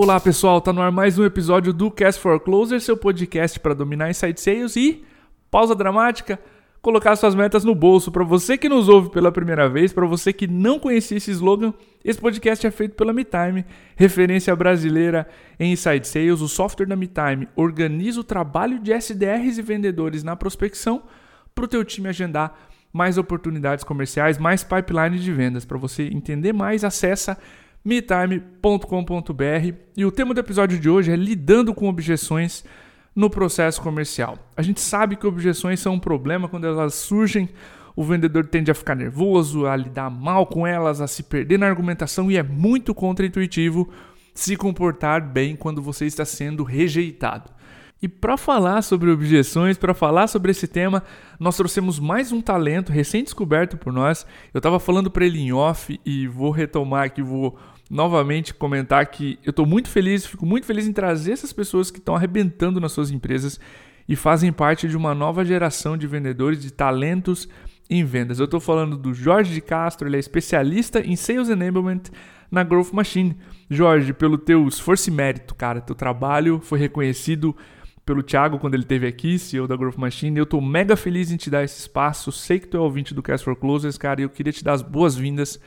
Olá pessoal, tá no ar mais um episódio do Cast for Closer, seu podcast para dominar inside sales e pausa dramática, colocar suas metas no bolso. Para você que nos ouve pela primeira vez, para você que não conhecia esse slogan, esse podcast é feito pela MeTime, referência brasileira em inside sales. O software da MeTime organiza o trabalho de SDRs e vendedores na prospecção para o teu time agendar mais oportunidades comerciais, mais pipeline de vendas. Para você entender mais, acessa metime.com.br. E o tema do episódio de hoje é lidando com objeções no processo comercial. A gente sabe que objeções são um problema quando elas surgem. O vendedor tende a ficar nervoso, a lidar mal com elas, a se perder na argumentação e é muito contraintuitivo se comportar bem quando você está sendo rejeitado. E para falar sobre objeções, para falar sobre esse tema, nós trouxemos mais um talento recém-descoberto por nós. Eu estava falando para ele em off e vou retomar aqui, vou novamente comentar que eu estou muito feliz, fico muito feliz em trazer essas pessoas que estão arrebentando nas suas empresas e fazem parte de uma nova geração de vendedores de talentos em vendas. Eu estou falando do Jorge de Castro, ele é especialista em Sales Enablement na Growth Machine. Jorge, pelo teu esforço e mérito, cara, teu trabalho foi reconhecido pelo Thiago quando ele esteve aqui, CEO da Growth Machine. Eu estou mega feliz em te dar esse espaço. Sei que tu é ouvinte do Cast for Closers, cara, e eu queria te dar as boas-vindas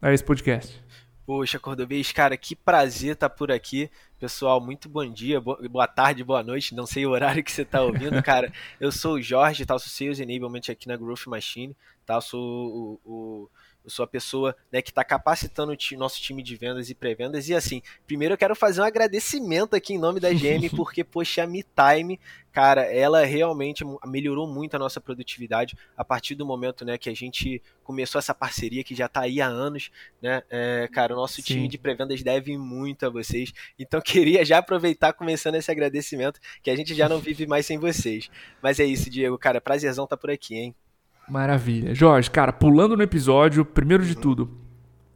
a esse podcast. Poxa, Cordobês, cara, que prazer estar tá por aqui. Pessoal, muito bom dia, boa tarde, boa noite. Não sei o horário que você está ouvindo, cara. Eu sou o Jorge, tá? Eu sou Sales Enablement aqui na Growth Machine, tá? Eu sou o, o eu sou a pessoa né, que está capacitando o nosso time de vendas e pré-vendas. E assim, primeiro eu quero fazer um agradecimento aqui em nome da GM, porque, poxa, a MeTime, cara, ela realmente melhorou muito a nossa produtividade a partir do momento né, que a gente começou essa parceria que já está aí há anos. Né? É, cara, o nosso Sim. time de pré-vendas deve muito a vocês. Então, queria já aproveitar começando esse agradecimento, que a gente já não vive mais sem vocês. Mas é isso, Diego, cara, prazerzão tá por aqui, hein? Maravilha. Jorge, cara, pulando no episódio, primeiro de tudo,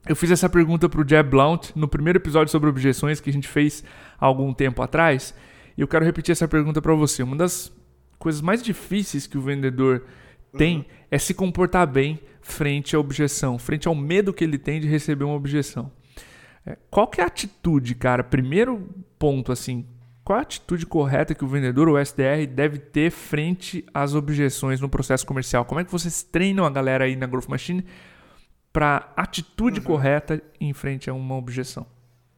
eu fiz essa pergunta pro Jeb Blount no primeiro episódio sobre objeções que a gente fez há algum tempo atrás, e eu quero repetir essa pergunta para você. Uma das coisas mais difíceis que o vendedor tem uhum. é se comportar bem frente à objeção, frente ao medo que ele tem de receber uma objeção. É, qual que é a atitude, cara? Primeiro ponto, assim, qual a atitude correta que o vendedor ou SDR deve ter frente às objeções no processo comercial? Como é que vocês treinam a galera aí na Growth Machine para atitude uhum. correta em frente a uma objeção?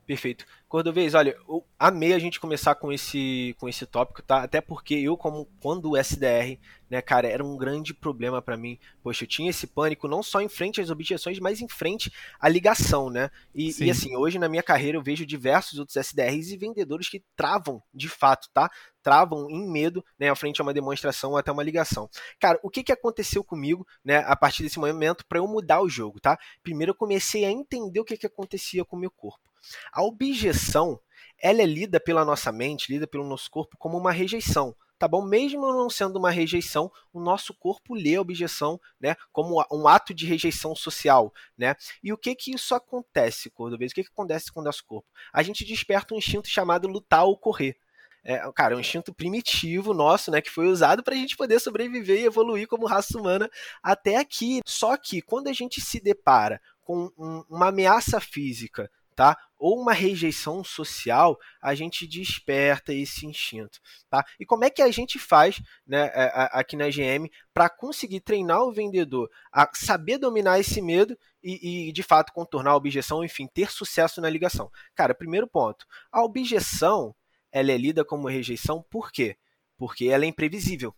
Perfeito. Cordovez, olha, eu amei a gente começar com esse, com esse tópico, tá? Até porque eu, como quando o SDR, né, cara, era um grande problema para mim. Poxa, eu tinha esse pânico não só em frente às objeções, mas em frente à ligação, né? E, e, assim, hoje na minha carreira eu vejo diversos outros SDRs e vendedores que travam de fato, tá? Travam em medo, né, à frente a uma demonstração ou até uma ligação. Cara, o que, que aconteceu comigo, né, a partir desse momento para eu mudar o jogo, tá? Primeiro eu comecei a entender o que, que acontecia com o meu corpo. A objeção, ela é lida pela nossa mente, lida pelo nosso corpo como uma rejeição, tá bom? Mesmo não sendo uma rejeição, o nosso corpo lê a objeção, né, como um ato de rejeição social, né? E o que que isso acontece, Cordovez? O que que acontece com o nosso corpo? A gente desperta um instinto chamado lutar ou correr. É, cara, é um instinto primitivo nosso, né, que foi usado para a gente poder sobreviver e evoluir como raça humana até aqui. Só que quando a gente se depara com um, uma ameaça física tá? Ou uma rejeição social, a gente desperta esse instinto, tá? E como é que a gente faz, né, aqui na GM, para conseguir treinar o vendedor a saber dominar esse medo e, e, de fato, contornar a objeção, enfim, ter sucesso na ligação? Cara, primeiro ponto, a objeção, ela é lida como rejeição, por quê? Porque ela é imprevisível,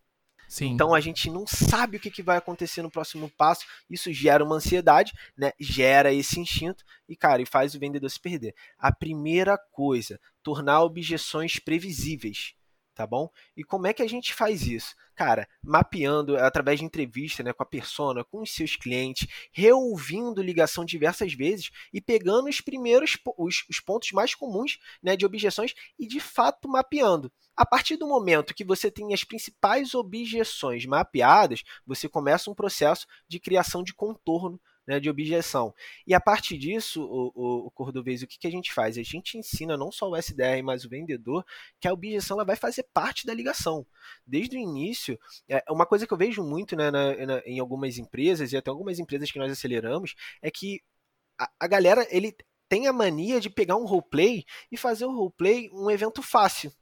Sim. Então a gente não sabe o que, que vai acontecer no próximo passo. Isso gera uma ansiedade, né? Gera esse instinto e, cara, e faz o vendedor se perder. A primeira coisa, tornar objeções previsíveis tá bom? E como é que a gente faz isso? Cara, mapeando através de entrevista né, com a persona, com os seus clientes, reouvindo ligação diversas vezes e pegando os primeiros os, os pontos mais comuns né, de objeções e de fato mapeando. A partir do momento que você tem as principais objeções mapeadas, você começa um processo de criação de contorno né, de objeção. E a partir disso, o, o, o Cordovez, o que, que a gente faz? A gente ensina não só o SDR, mas o vendedor, que a objeção ela vai fazer parte da ligação. Desde o início, é, uma coisa que eu vejo muito né, na, na, em algumas empresas, e até algumas empresas que nós aceleramos, é que a, a galera, ele tem a mania de pegar um roleplay e fazer o roleplay um evento fácil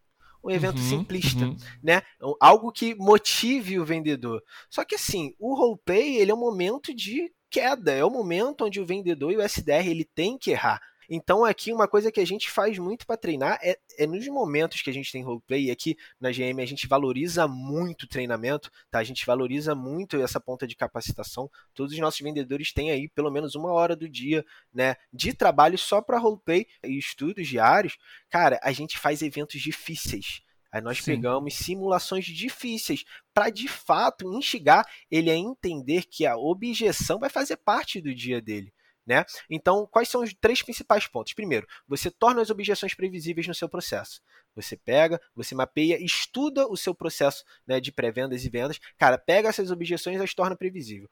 um evento uhum, simplista, uhum. né? Algo que motive o vendedor. Só que assim, o roleplay ele é um momento de queda, é o momento onde o vendedor e o SDR ele tem que errar. Então, aqui, uma coisa que a gente faz muito para treinar é, é, nos momentos que a gente tem roleplay, e aqui na GM a gente valoriza muito o treinamento, tá? A gente valoriza muito essa ponta de capacitação. Todos os nossos vendedores têm aí pelo menos uma hora do dia, né, de trabalho só para roleplay e estudos diários. Cara, a gente faz eventos difíceis. Aí nós Sim. pegamos simulações difíceis para de fato instigar ele a entender que a objeção vai fazer parte do dia dele. Né? Então, quais são os três principais pontos? Primeiro, você torna as objeções previsíveis no seu processo. Você pega, você mapeia, estuda o seu processo né, de pré-vendas e vendas. Cara, pega essas objeções e as torna previsível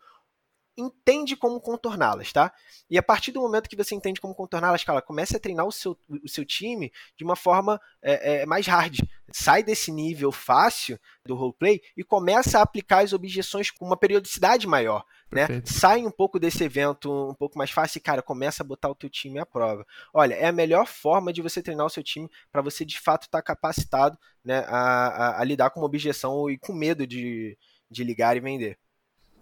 entende como contorná-las, tá? E a partir do momento que você entende como contorná-las, cara, comece a treinar o seu, o seu time de uma forma é, é, mais hard. Sai desse nível fácil do roleplay e começa a aplicar as objeções com uma periodicidade maior, né? Sai um pouco desse evento um pouco mais fácil e, cara, começa a botar o teu time à prova. Olha, é a melhor forma de você treinar o seu time para você, de fato, estar tá capacitado né, a, a, a lidar com uma objeção e com medo de, de ligar e vender.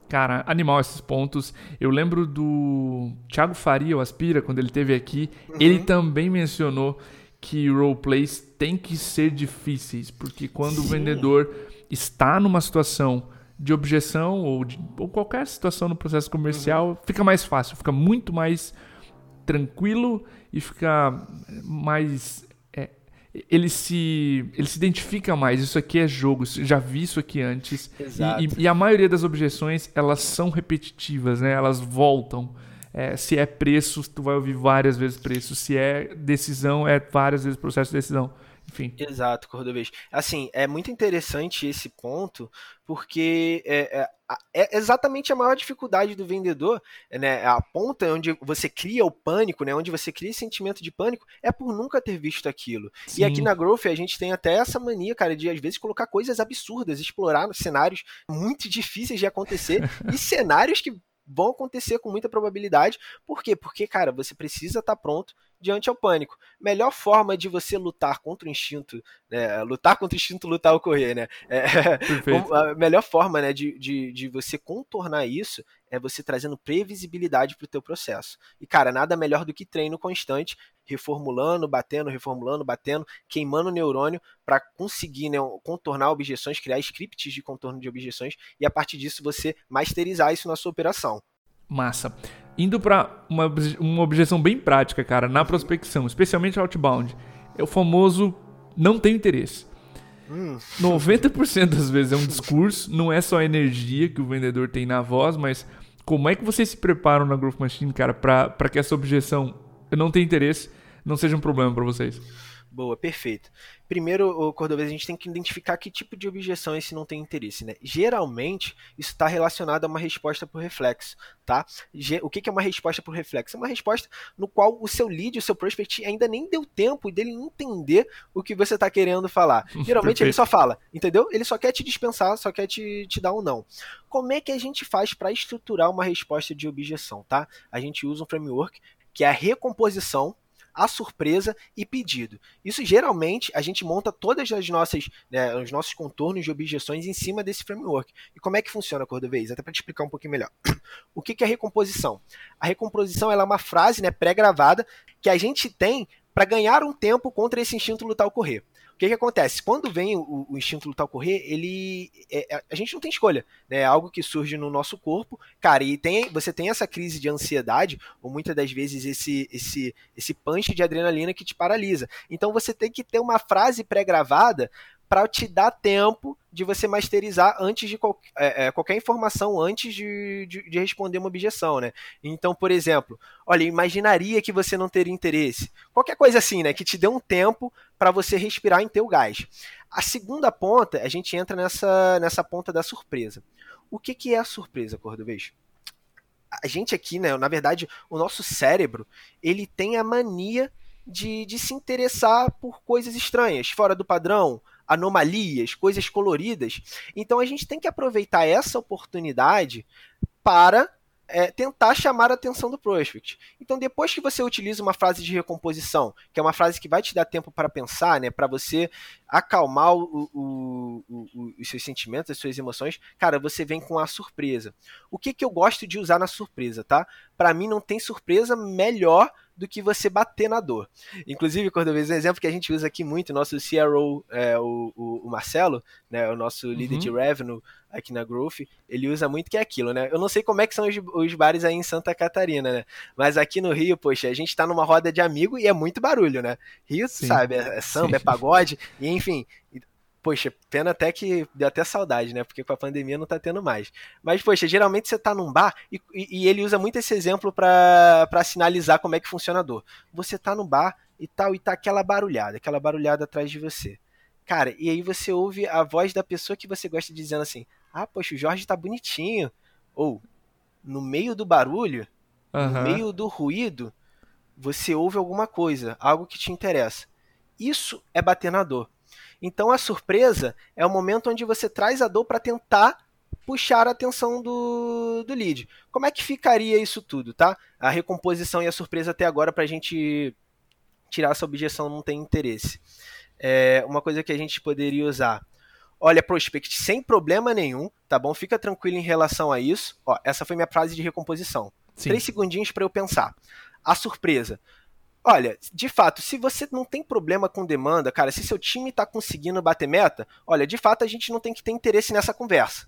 Cara, animal esses pontos. Eu lembro do Thiago Faria, o Aspira, quando ele esteve aqui, uhum. ele também mencionou que roleplays têm que ser difíceis, porque quando Sim. o vendedor está numa situação de objeção ou, de, ou qualquer situação no processo comercial, uhum. fica mais fácil, fica muito mais tranquilo e fica mais ele se, ele se identifica mais. Isso aqui é jogo, já vi isso aqui antes. E, e, e, a maioria das objeções, elas são repetitivas, né? Elas voltam. É, se é preço, tu vai ouvir várias vezes preço. Se é decisão, é várias vezes processo de decisão. Enfim. Exato, Cordovez. Assim, é muito interessante esse ponto, porque é, é, é, exatamente a maior dificuldade do vendedor, né? A ponta onde você cria o pânico, né? Onde você cria esse sentimento de pânico, é por nunca ter visto aquilo. Sim. E aqui na Growth a gente tem até essa mania, cara, de às vezes colocar coisas absurdas, explorar cenários muito difíceis de acontecer e cenários que vão acontecer com muita probabilidade. Por quê? Porque, cara, você precisa estar tá pronto diante ao pânico. Melhor forma de você lutar contra o instinto, né? Lutar contra o instinto, lutar ou correr, né? É, a melhor forma né, de, de, de você contornar isso é você trazendo previsibilidade para o teu processo. E, cara, nada melhor do que treino constante, reformulando, batendo, reformulando, batendo, queimando o neurônio para conseguir né, contornar objeções, criar scripts de contorno de objeções e, a partir disso, você masterizar isso na sua operação. Massa. Indo para uma, uma objeção bem prática, cara, na prospecção, especialmente outbound, é o famoso não tem interesse. Hum. 90% das vezes é um discurso, não é só a energia que o vendedor tem na voz, mas como é que vocês se preparam na Growth Machine, cara, para que essa objeção não tenha interesse não seja um problema para vocês? Boa, perfeito. Primeiro, o Cordovez, a gente tem que identificar que tipo de objeção esse não tem interesse, né? Geralmente, isso está relacionado a uma resposta por reflexo, tá? O que é uma resposta por reflexo? É uma resposta no qual o seu lead, o seu prospect ainda nem deu tempo dele entender o que você está querendo falar. Geralmente ele só fala, entendeu? Ele só quer te dispensar, só quer te, te dar um não. Como é que a gente faz para estruturar uma resposta de objeção, tá? A gente usa um framework que é a recomposição a surpresa e pedido. Isso geralmente a gente monta todas as nossas, né, os nossos contornos de objeções em cima desse framework. E como é que funciona, Cordovez? Até para te explicar um pouquinho melhor. O que, que é recomposição? A recomposição é uma frase né, pré-gravada que a gente tem para ganhar um tempo contra esse instinto lutar ou correr. O que, que acontece? Quando vem o, o instinto lutar correr, ele. É, é, a gente não tem escolha. Né? É algo que surge no nosso corpo. Cara, e tem, você tem essa crise de ansiedade, ou muitas das vezes esse, esse, esse punch de adrenalina que te paralisa. Então você tem que ter uma frase pré-gravada para te dar tempo de você masterizar antes de qual, é, é, qualquer informação antes de, de, de, responder uma objeção, né? Então, por exemplo, olha, imaginaria que você não teria interesse. Qualquer coisa assim, né? Que te dê um tempo para você respirar em teu gás. A segunda ponta, a gente entra nessa, nessa ponta da surpresa. O que, que é a surpresa, Cordovez? A gente aqui, né? Na verdade, o nosso cérebro, ele tem a mania de, de se interessar por coisas estranhas, fora do padrão, anomalias, coisas coloridas. Então a gente tem que aproveitar essa oportunidade para é, tentar chamar a atenção do prospect. Então, depois que você utiliza uma frase de recomposição, que é uma frase que vai te dar tempo para pensar, né, para você acalmar o, o, o, os seus sentimentos, as suas emoções, cara, você vem com a surpresa. O que, que eu gosto de usar na surpresa, tá? Para mim, não tem surpresa melhor do que você bater na dor. Inclusive, vejo um exemplo que a gente usa aqui muito, nosso CRO, é, o, o, Marcelo, né, o nosso líder uhum. de revenue aqui na Growth, ele usa muito que é aquilo, né? Eu não sei como é que são os, os bares aí em Santa Catarina, né? Mas aqui no Rio, poxa, a gente tá numa roda de amigo e é muito barulho, né? Rio, Sim. sabe, é, é samba, Sim. é pagode, e enfim, Poxa, pena até que deu até saudade, né? Porque com a pandemia não tá tendo mais. Mas, poxa, geralmente você tá num bar e, e, e ele usa muito esse exemplo para sinalizar como é que funciona a dor. Você tá no bar e tal, e tá aquela barulhada, aquela barulhada atrás de você. Cara, e aí você ouve a voz da pessoa que você gosta dizendo assim: Ah, poxa, o Jorge tá bonitinho. Ou, no meio do barulho, uhum. no meio do ruído, você ouve alguma coisa, algo que te interessa. Isso é bater na dor. Então a surpresa é o momento onde você traz a dor para tentar puxar a atenção do, do lead. Como é que ficaria isso tudo, tá? A recomposição e a surpresa até agora para a gente tirar essa objeção não tem interesse. É uma coisa que a gente poderia usar. Olha, prospect, sem problema nenhum, tá bom? Fica tranquilo em relação a isso. Ó, essa foi minha frase de recomposição. Sim. Três segundinhos para eu pensar. A surpresa. Olha, de fato, se você não tem problema com demanda, cara, se seu time está conseguindo bater meta, olha, de fato a gente não tem que ter interesse nessa conversa.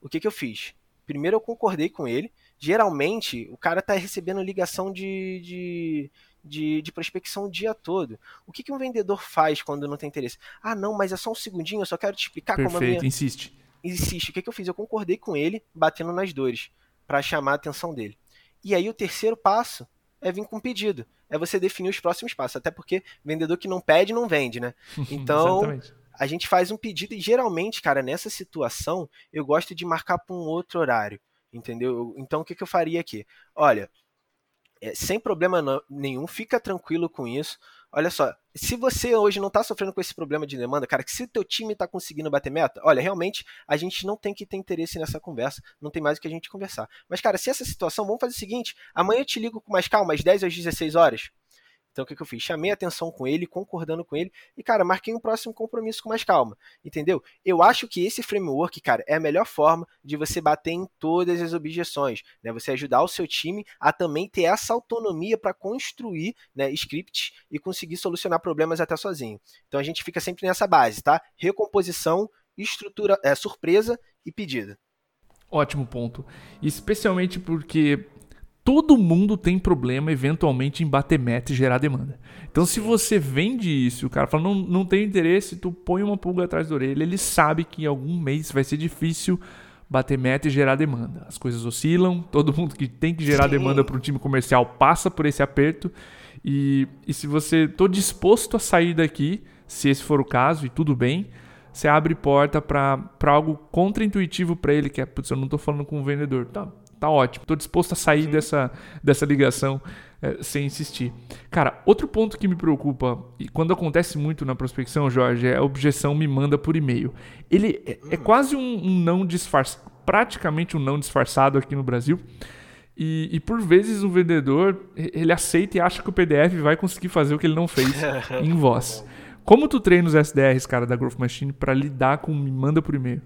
O que, que eu fiz? Primeiro eu concordei com ele. Geralmente, o cara está recebendo ligação de, de, de, de, prospecção o dia todo. O que, que um vendedor faz quando não tem interesse? Ah, não, mas é só um segundinho, eu só quero te explicar Perfeito, como a minha... insiste. Insiste. O que, que eu fiz? Eu concordei com ele, batendo nas dores, para chamar a atenção dele. E aí o terceiro passo é vir com pedido. É você definir os próximos passos. Até porque vendedor que não pede, não vende, né? Então, a gente faz um pedido e geralmente, cara, nessa situação, eu gosto de marcar para um outro horário. Entendeu? Então, o que, que eu faria aqui? Olha, é, sem problema nenhum, fica tranquilo com isso. Olha só, se você hoje não está sofrendo com esse problema de demanda, cara, que se teu time está conseguindo bater meta, olha, realmente a gente não tem que ter interesse nessa conversa, não tem mais o que a gente conversar. Mas, cara, se essa situação, vamos fazer o seguinte: amanhã eu te ligo com mais calma, às 10 às 16 horas. Então o que, que eu fiz? Chamei atenção com ele, concordando com ele, e, cara, marquei um próximo compromisso com mais calma. Entendeu? Eu acho que esse framework, cara, é a melhor forma de você bater em todas as objeções. Né? Você ajudar o seu time a também ter essa autonomia para construir né, scripts e conseguir solucionar problemas até sozinho. Então a gente fica sempre nessa base, tá? Recomposição, estrutura, é, surpresa e pedido. Ótimo ponto. Especialmente porque todo mundo tem problema eventualmente em bater meta e gerar demanda. Então, se você vende isso, o cara fala, não, não tem interesse, tu põe uma pulga atrás da orelha, ele sabe que em algum mês vai ser difícil bater meta e gerar demanda. As coisas oscilam, todo mundo que tem que gerar Sim. demanda para um time comercial passa por esse aperto. E, e se você tô disposto a sair daqui, se esse for o caso, e tudo bem, você abre porta para algo contraintuitivo para ele, que é, putz, eu não estou falando com o vendedor. Tá, tá ótimo. Estou disposto a sair dessa, dessa ligação é, sem insistir. Cara, outro ponto que me preocupa, e quando acontece muito na prospecção, Jorge, é a objeção me manda por e-mail. Ele é, é quase um, um não disfarçado, praticamente um não disfarçado aqui no Brasil. E, e, por vezes o vendedor ele aceita e acha que o PDF vai conseguir fazer o que ele não fez em voz. Como tu treina os SDRs, cara, da Growth Machine para lidar com me manda por e-mail?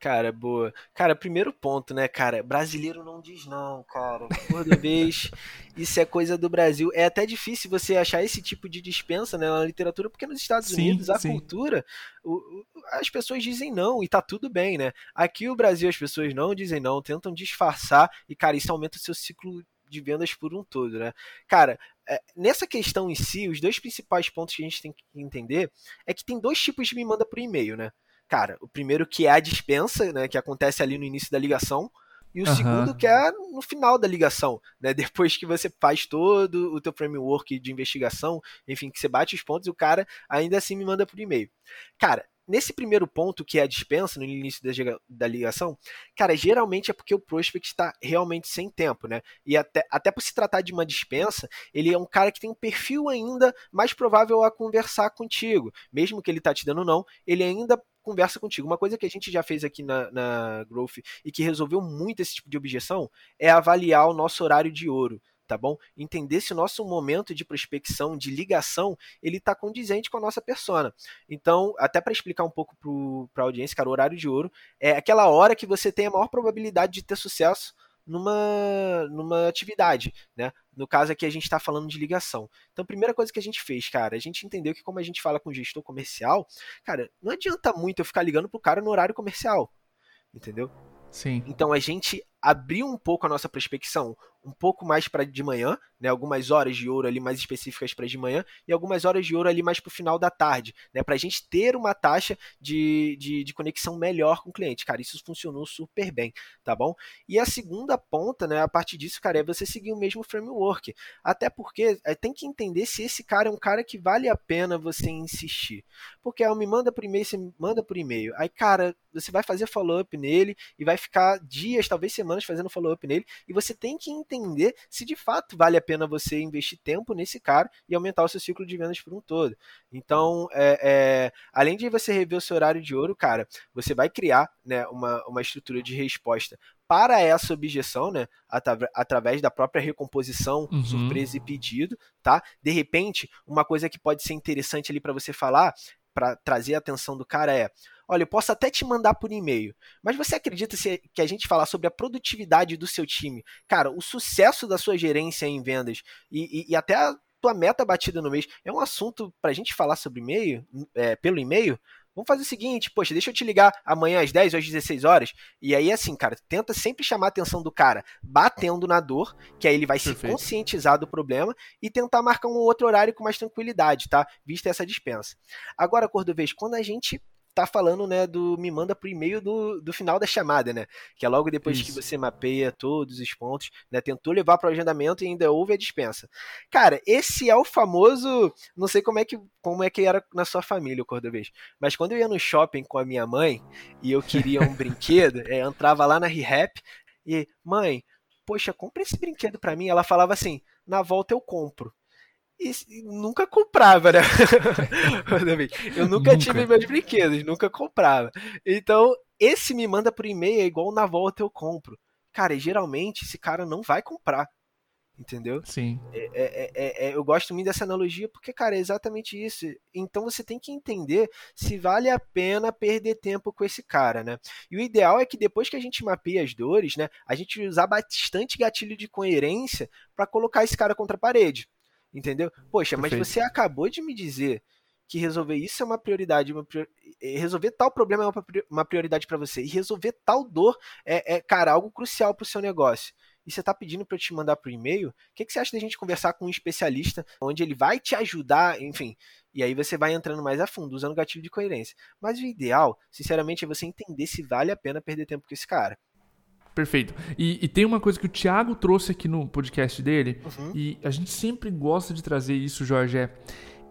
Cara, boa. Cara, primeiro ponto, né, cara? Brasileiro não diz não, cara. Toda vez isso é coisa do Brasil. É até difícil você achar esse tipo de dispensa né, na literatura, porque nos Estados sim, Unidos a sim. cultura, o, as pessoas dizem não e tá tudo bem, né? Aqui no Brasil as pessoas não dizem não, tentam disfarçar e, cara, isso aumenta o seu ciclo de vendas por um todo, né? Cara, é, nessa questão em si, os dois principais pontos que a gente tem que entender é que tem dois tipos de me manda por e-mail, né? Cara, o primeiro que é a dispensa, né, que acontece ali no início da ligação, e o uhum. segundo que é no final da ligação, né? Depois que você faz todo o teu framework de investigação, enfim, que você bate os pontos e o cara ainda assim me manda por e-mail. Cara, nesse primeiro ponto, que é a dispensa, no início da, da ligação, cara, geralmente é porque o prospect está realmente sem tempo, né? E até, até por se tratar de uma dispensa, ele é um cara que tem um perfil ainda mais provável a conversar contigo. Mesmo que ele tá te dando não, ele ainda conversa contigo. Uma coisa que a gente já fez aqui na, na Growth e que resolveu muito esse tipo de objeção é avaliar o nosso horário de ouro tá bom? Entender se o nosso momento de prospecção, de ligação, ele está condizente com a nossa persona. Então, até para explicar um pouco para a audiência, cara, o horário de ouro é aquela hora que você tem a maior probabilidade de ter sucesso numa, numa atividade, né? No caso aqui a gente está falando de ligação. Então, a primeira coisa que a gente fez, cara, a gente entendeu que como a gente fala com gestor comercial, cara, não adianta muito eu ficar ligando pro cara no horário comercial, entendeu? Sim. Então a gente abriu um pouco a nossa prospecção um pouco mais para de manhã, né, algumas horas de ouro ali mais específicas para de manhã e algumas horas de ouro ali mais para o final da tarde, né, para a gente ter uma taxa de, de, de, conexão melhor com o cliente. Cara, isso funcionou super bem, tá bom? E a segunda ponta, né, a partir disso, cara, é você seguir o mesmo framework. Até porque é, tem que entender se esse cara é um cara que vale a pena você insistir. Porque aí, me manda por e-mail, você manda por e-mail. Aí, cara, você vai fazer follow-up nele e vai ficar dias, talvez semanas fazendo follow-up nele e você tem que entender se de fato vale a pena você investir tempo nesse cara e aumentar o seu ciclo de vendas por um todo. Então, é, é, além de você rever o seu horário de ouro, cara, você vai criar né, uma, uma estrutura de resposta para essa objeção, né, através da própria recomposição, uhum. surpresa e pedido, tá? De repente, uma coisa que pode ser interessante ali para você falar, para trazer a atenção do cara é: olha, eu posso até te mandar por e-mail, mas você acredita se, que a gente falar sobre a produtividade do seu time, cara, o sucesso da sua gerência em vendas e, e, e até a tua meta batida no mês é um assunto para a gente falar sobre e-mail, é, pelo e-mail? Vamos fazer o seguinte, poxa, deixa eu te ligar amanhã às 10 ou às 16 horas. E aí, assim, cara, tenta sempre chamar a atenção do cara batendo na dor, que aí ele vai Perfeito. se conscientizar do problema e tentar marcar um outro horário com mais tranquilidade, tá? Vista essa dispensa. Agora, Cordovez, quando a gente tá falando, né, do me manda pro e-mail do, do final da chamada, né? Que é logo depois Isso. que você mapeia todos os pontos, né? Tentou levar para o agendamento e ainda houve a dispensa. Cara, esse é o famoso, não sei como é que como é que era na sua família o Cordovez, mas quando eu ia no shopping com a minha mãe e eu queria um brinquedo, é, eu entrava lá na ReHap e, mãe, poxa, compra esse brinquedo para mim. Ela falava assim, na volta eu compro e nunca comprava, né? eu nunca, nunca, tive meus brinquedos, nunca comprava. Então, esse me manda por e-mail é igual na volta eu compro. Cara, e geralmente esse cara não vai comprar. Entendeu? Sim. É, é, é, é, eu gosto muito dessa analogia porque, cara, é exatamente isso. Então você tem que entender se vale a pena perder tempo com esse cara, né? E o ideal é que depois que a gente mapeia as dores, né, a gente usar bastante gatilho de coerência para colocar esse cara contra a parede. Entendeu? Poxa, Perfeito. mas você acabou de me dizer que resolver isso é uma prioridade, uma prior... resolver tal problema é uma prioridade para você, e resolver tal dor é, é cara, algo crucial para o seu negócio. E você está pedindo para eu te mandar por e-mail, o que, que você acha da gente conversar com um especialista, onde ele vai te ajudar, enfim, e aí você vai entrando mais a fundo, usando gatilho de coerência. Mas o ideal, sinceramente, é você entender se vale a pena perder tempo com esse cara. Perfeito. E, e, tem uma coisa que o Thiago trouxe aqui no podcast dele, uhum. e a gente sempre gosta de trazer isso, Jorge, é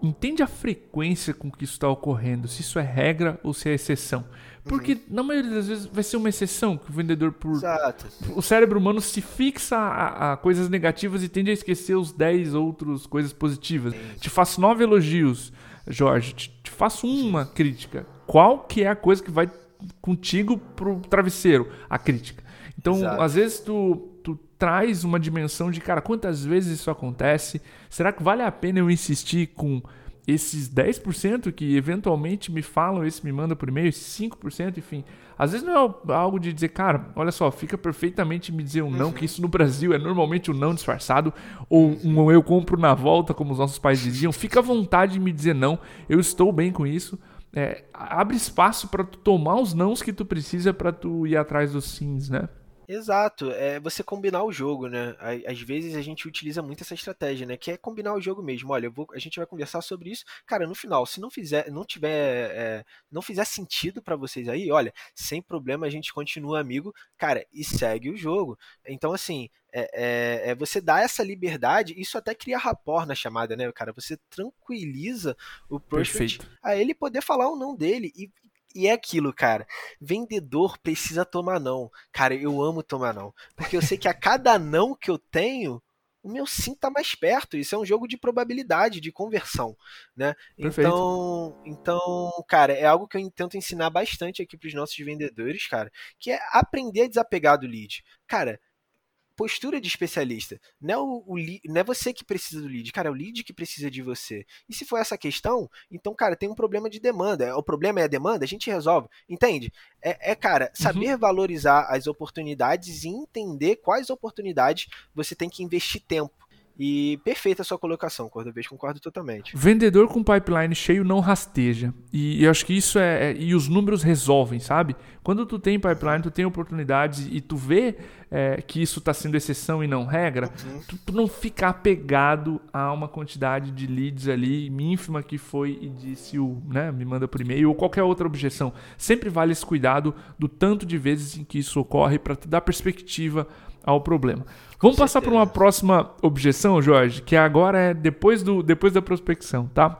entende a frequência com que isso está ocorrendo, se isso é regra ou se é exceção. Porque uhum. na maioria das vezes vai ser uma exceção que o vendedor por Exato. o cérebro humano se fixa a, a, coisas negativas e tende a esquecer os 10 outros coisas positivas. Te faço nove elogios, Jorge, te, te faço uma crítica. Qual que é a coisa que vai contigo pro travesseiro? A crítica. Então, Exato. às vezes tu, tu traz uma dimensão de, cara, quantas vezes isso acontece? Será que vale a pena eu insistir com esses 10% que eventualmente me falam, esse me manda por e-mail, esses 5%, enfim. Às vezes não é algo de dizer, cara, olha só, fica perfeitamente me dizer um não, que isso no Brasil é normalmente um não disfarçado, ou um eu compro na volta, como os nossos pais diziam. Fica à vontade de me dizer não, eu estou bem com isso. É, abre espaço para tu tomar os nãos que tu precisa para tu ir atrás dos sims, né? Exato, é você combinar o jogo, né? Às vezes a gente utiliza muito essa estratégia, né? Que é combinar o jogo mesmo. Olha, vou, a gente vai conversar sobre isso. Cara, no final, se não fizer, não tiver, é, não fizer sentido para vocês aí, olha, sem problema a gente continua amigo, cara, e segue o jogo. Então, assim, é, é, é, você dá essa liberdade, isso até cria rapport na chamada, né, cara? Você tranquiliza o prospect Perfeito. a ele poder falar o não dele. E, e é aquilo, cara. Vendedor precisa tomar não. Cara, eu amo tomar não. Porque eu sei que a cada não que eu tenho, o meu sim tá mais perto. Isso é um jogo de probabilidade, de conversão, né? Perfeito. Então, então, cara, é algo que eu tento ensinar bastante aqui para os nossos vendedores, cara, que é aprender a desapegar do lead. Cara, postura de especialista. Não é, o, o, não é você que precisa do lead, cara, é o lead que precisa de você. E se for essa questão, então, cara, tem um problema de demanda. O problema é a demanda, a gente resolve. Entende? É, é cara, uhum. saber uhum. valorizar as oportunidades e entender quais oportunidades você tem que investir tempo. E perfeita a sua colocação, Cordovez, concordo totalmente. Vendedor com pipeline cheio não rasteja. E eu acho que isso é, é, E os números resolvem, sabe? Quando tu tem pipeline, tu tem oportunidades e tu vê é, que isso está sendo exceção e não regra, uhum. tu, tu, não ficar apegado a uma quantidade de leads ali, ínfima que foi e disse o, né, me manda por e-mail ou qualquer outra objeção. Sempre vale esse cuidado do tanto de vezes em que isso ocorre para te dar perspectiva ao problema. Vamos passar para uma próxima objeção, Jorge, que agora é depois, do, depois da prospecção, tá?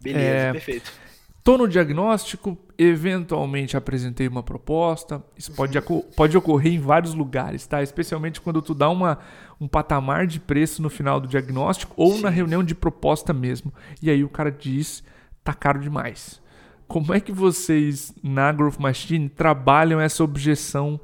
Beleza, é, perfeito. Estou no diagnóstico, eventualmente apresentei uma proposta. Isso pode, pode ocorrer em vários lugares, tá? Especialmente quando tu dá uma, um patamar de preço no final do diagnóstico ou Sim. na reunião de proposta mesmo. E aí o cara diz, tá caro demais. Como é que vocês na Growth Machine trabalham essa objeção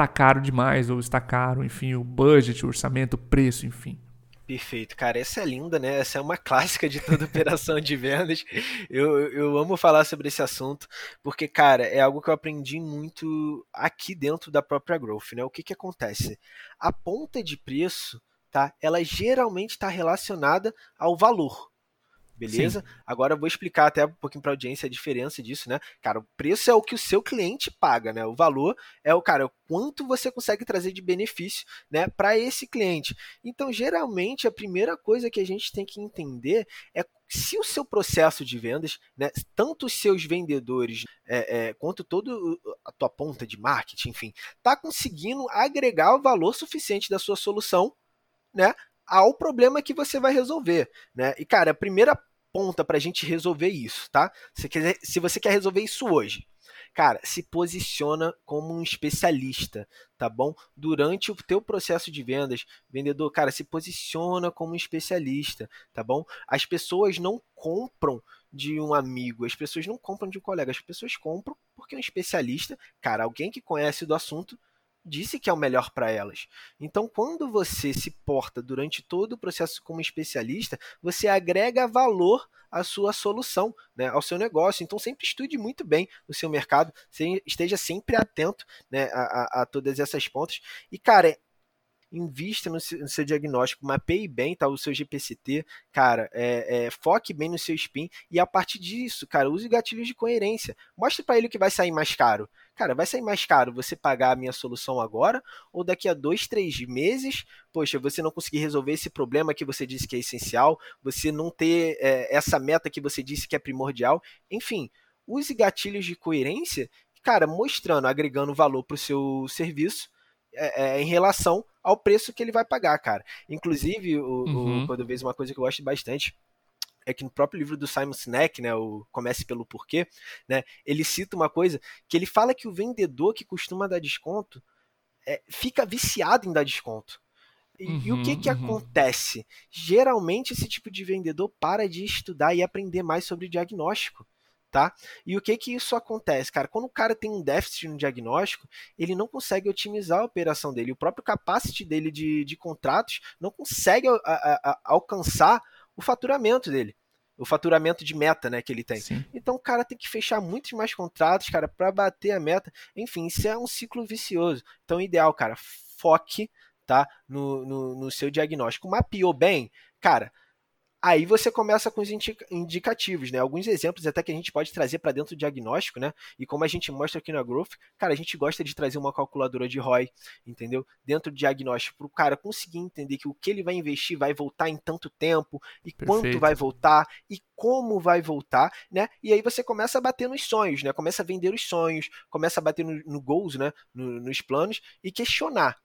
está caro demais ou está caro, enfim, o budget, o orçamento, o preço, enfim. Perfeito, cara, essa é linda, né? Essa é uma clássica de toda operação de vendas. Eu, eu amo falar sobre esse assunto, porque, cara, é algo que eu aprendi muito aqui dentro da própria Growth, né? O que que acontece? A ponta de preço, tá? Ela geralmente está relacionada ao valor. Beleza? Sim. Agora eu vou explicar até um pouquinho para a audiência a diferença disso, né? Cara, o preço é o que o seu cliente paga, né? O valor é o cara, o quanto você consegue trazer de benefício, né, para esse cliente. Então, geralmente a primeira coisa que a gente tem que entender é se o seu processo de vendas, né, tanto os seus vendedores é, é, quanto toda a tua ponta de marketing, enfim, está conseguindo agregar o valor suficiente da sua solução, né, ao problema que você vai resolver, né? E cara, a primeira ponta para a gente resolver isso, tá? Se, quiser, se você quer resolver isso hoje, cara, se posiciona como um especialista, tá bom? Durante o teu processo de vendas, vendedor, cara, se posiciona como um especialista, tá bom? As pessoas não compram de um amigo, as pessoas não compram de um colega, as pessoas compram porque um especialista, cara, alguém que conhece do assunto, disse que é o melhor para elas. Então, quando você se porta durante todo o processo como especialista, você agrega valor à sua solução, né, ao seu negócio. Então, sempre estude muito bem o seu mercado, esteja sempre atento né, a, a, a todas essas pontas. E, cara, invista no seu, no seu, diagnóstico, mapeie bem tá, o seu GPCT, cara, é, é, foque bem no seu spin e a partir disso, cara, use gatilhos de coerência. Mostre para ele que vai sair mais caro. Cara, vai sair mais caro você pagar a minha solução agora ou daqui a dois, três meses? Poxa, você não conseguir resolver esse problema que você disse que é essencial, você não ter é, essa meta que você disse que é primordial. Enfim, use gatilhos de coerência, cara, mostrando, agregando valor para o seu serviço é, é, em relação ao preço que ele vai pagar, cara. Inclusive, o, uhum. o, quando eu vejo uma coisa que eu gosto bastante é que no próprio livro do Simon Sinek, né, o Comece pelo Porquê, né, ele cita uma coisa que ele fala que o vendedor que costuma dar desconto é, fica viciado em dar desconto. E, uhum, e o que, que uhum. acontece? Geralmente esse tipo de vendedor para de estudar e aprender mais sobre diagnóstico tá? E o que que isso acontece, cara? Quando o cara tem um déficit no diagnóstico, ele não consegue otimizar a operação dele. O próprio capacity dele de, de contratos não consegue a, a, a alcançar o faturamento dele. O faturamento de meta, né, que ele tem. Sim. Então o cara tem que fechar muitos mais contratos, cara, para bater a meta. Enfim, isso é um ciclo vicioso. Então, ideal, cara, foque, tá, no, no, no seu diagnóstico. Mapeou bem, cara, Aí você começa com os indicativos, né? Alguns exemplos até que a gente pode trazer para dentro do diagnóstico, né? E como a gente mostra aqui na Growth, cara, a gente gosta de trazer uma calculadora de ROI, entendeu? Dentro do diagnóstico, para o cara conseguir entender que o que ele vai investir vai voltar em tanto tempo, e Perfeito. quanto vai voltar, e como vai voltar, né? E aí você começa a bater nos sonhos, né? Começa a vender os sonhos, começa a bater no, no goals, né? No, nos planos, e questionar.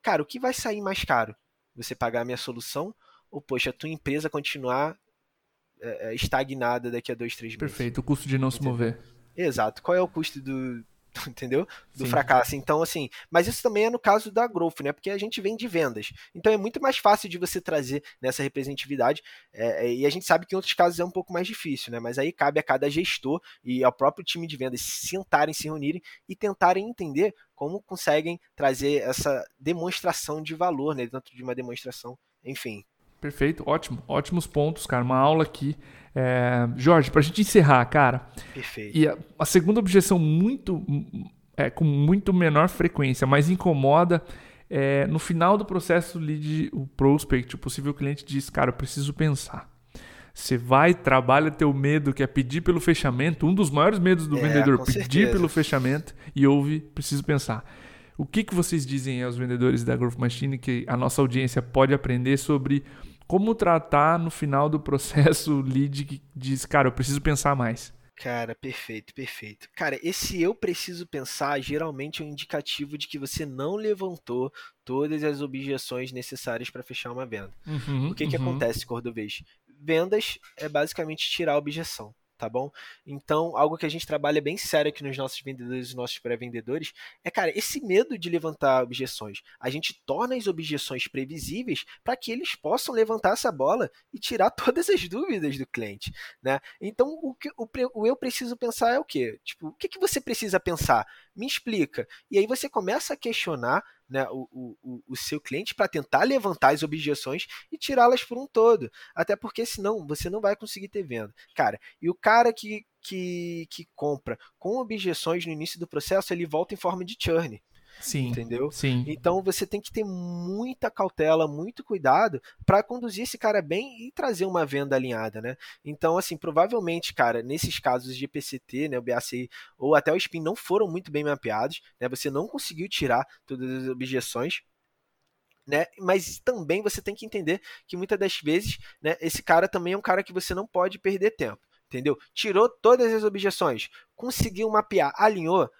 Cara, o que vai sair mais caro? Você pagar a minha solução ou, poxa, a tua empresa continuar é, é, estagnada daqui a dois, três meses. Perfeito, o custo de não Entendeu? se mover. Exato. Qual é o custo do, entendeu? Do Sim. fracasso. Então, assim, mas isso também é no caso da Growth, né? Porque a gente vem de vendas. Então é muito mais fácil de você trazer nessa representatividade. É, é, e a gente sabe que em outros casos é um pouco mais difícil, né? Mas aí cabe a cada gestor e ao próprio time de vendas se sentarem, se reunirem e tentarem entender como conseguem trazer essa demonstração de valor, né? Dentro de uma demonstração, enfim. Perfeito, ótimo, ótimos pontos, cara. Uma aula aqui. É... Jorge, para a gente encerrar, cara. Perfeito. E a, a segunda objeção muito, é, com muito menor frequência, mas incomoda. É, no final do processo lead, o prospect, o possível cliente diz, cara, eu preciso pensar. Você vai, trabalha teu medo, que é pedir pelo fechamento, um dos maiores medos do é, vendedor, pedir certeza. pelo fechamento e ouve, preciso pensar. O que, que vocês dizem aos vendedores da Growth Machine que a nossa audiência pode aprender sobre como tratar no final do processo o lead que diz, cara, eu preciso pensar mais? Cara, perfeito, perfeito. Cara, esse eu preciso pensar geralmente é um indicativo de que você não levantou todas as objeções necessárias para fechar uma venda. Uhum, o que, uhum. que acontece, Cordovez? Vendas é basicamente tirar a objeção tá bom? Então, algo que a gente trabalha bem sério aqui nos nossos vendedores e nossos pré-vendedores é, cara, esse medo de levantar objeções. A gente torna as objeções previsíveis para que eles possam levantar essa bola e tirar todas as dúvidas do cliente, né? Então, o que o, o eu preciso pensar é o quê? Tipo, o que, que você precisa pensar? Me explica. E aí você começa a questionar né, o, o, o seu cliente para tentar levantar as objeções e tirá-las por um todo. Até porque senão você não vai conseguir ter venda. Cara, e o cara que, que, que compra com objeções no início do processo, ele volta em forma de churn. Sim. Entendeu? Sim. Então você tem que ter muita cautela, muito cuidado para conduzir esse cara bem e trazer uma venda alinhada, né? Então, assim, provavelmente, cara, nesses casos de PCT, né, o BACI ou até o SPIN não foram muito bem mapeados, né? Você não conseguiu tirar todas as objeções. Né? Mas também você tem que entender que muitas das vezes, né, esse cara também é um cara que você não pode perder tempo, entendeu? Tirou todas as objeções, conseguiu mapear, alinhou,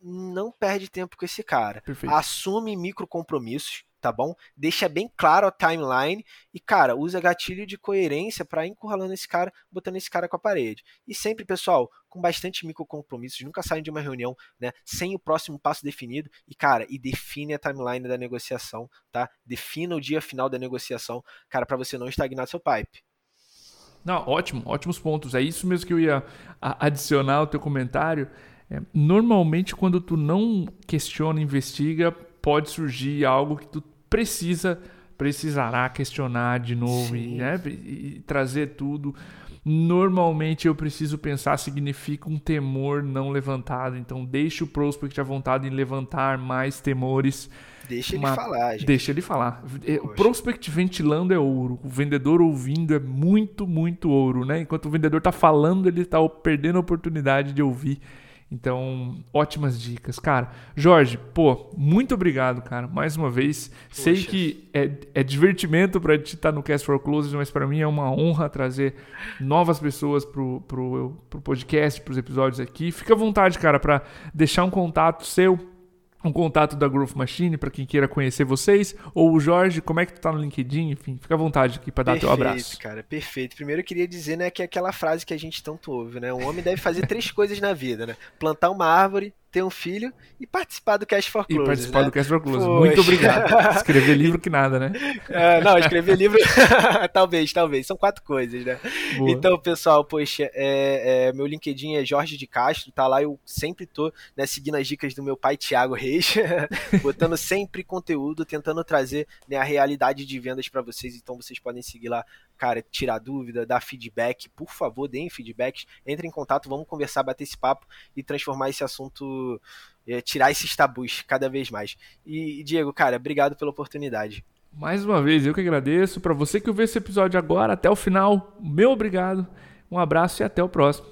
não perde tempo com esse cara. Perfeito. Assume micro compromissos, tá bom? Deixa bem claro a timeline e, cara, usa gatilho de coerência para encurralando esse cara, botando esse cara com a parede. E sempre, pessoal, com bastante micro compromissos, nunca saem de uma reunião, né, sem o próximo passo definido e, cara, e define a timeline da negociação, tá? Defina o dia final da negociação, cara, para você não estagnar seu pipe. Não, ótimo, ótimos pontos. É isso mesmo que eu ia adicionar ao teu comentário. É, normalmente, quando tu não questiona, investiga, pode surgir algo que tu precisa, precisará questionar de novo e, né, e, trazer tudo. Normalmente eu preciso pensar significa um temor não levantado. Então deixe o prospect à vontade em levantar mais temores. Deixa Uma... ele falar, gente. Deixa ele falar. É, Poxa. O prospect ventilando é ouro. O vendedor ouvindo é muito, muito ouro, né? Enquanto o vendedor está falando, ele está perdendo a oportunidade de ouvir. Então, ótimas dicas. Cara, Jorge, pô, muito obrigado, cara, mais uma vez. Poxa. Sei que é, é divertimento para te estar no Cast for Closes, mas para mim é uma honra trazer novas pessoas pro, pro, pro podcast, pros episódios aqui. Fica à vontade, cara, para deixar um contato seu um contato da Growth Machine para quem queira conhecer vocês, ou o Jorge, como é que tu tá no LinkedIn, enfim, fica à vontade aqui para dar teu abraço. cara, perfeito. Primeiro eu queria dizer, né, que é aquela frase que a gente tanto ouve, né? Um homem deve fazer três coisas na vida, né? Plantar uma árvore, ter um filho e participar do Cash for Close. E participar né? do Cash for Close. Poxa. Muito obrigado. Escrever livro que nada, né? É, não, escrever livro, talvez, talvez. São quatro coisas, né? Boa. Então, pessoal, poxa, é, é, meu LinkedIn é Jorge de Castro, tá lá. Eu sempre tô né, seguindo as dicas do meu pai, Thiago Reis, botando sempre conteúdo, tentando trazer né, a realidade de vendas para vocês. Então, vocês podem seguir lá cara, tirar dúvida, dar feedback, por favor, deem feedbacks, entre em contato, vamos conversar, bater esse papo e transformar esse assunto, é, tirar esses tabus cada vez mais. E, Diego, cara, obrigado pela oportunidade. Mais uma vez, eu que agradeço. Para você que ouviu esse episódio agora, até o final, meu obrigado, um abraço e até o próximo.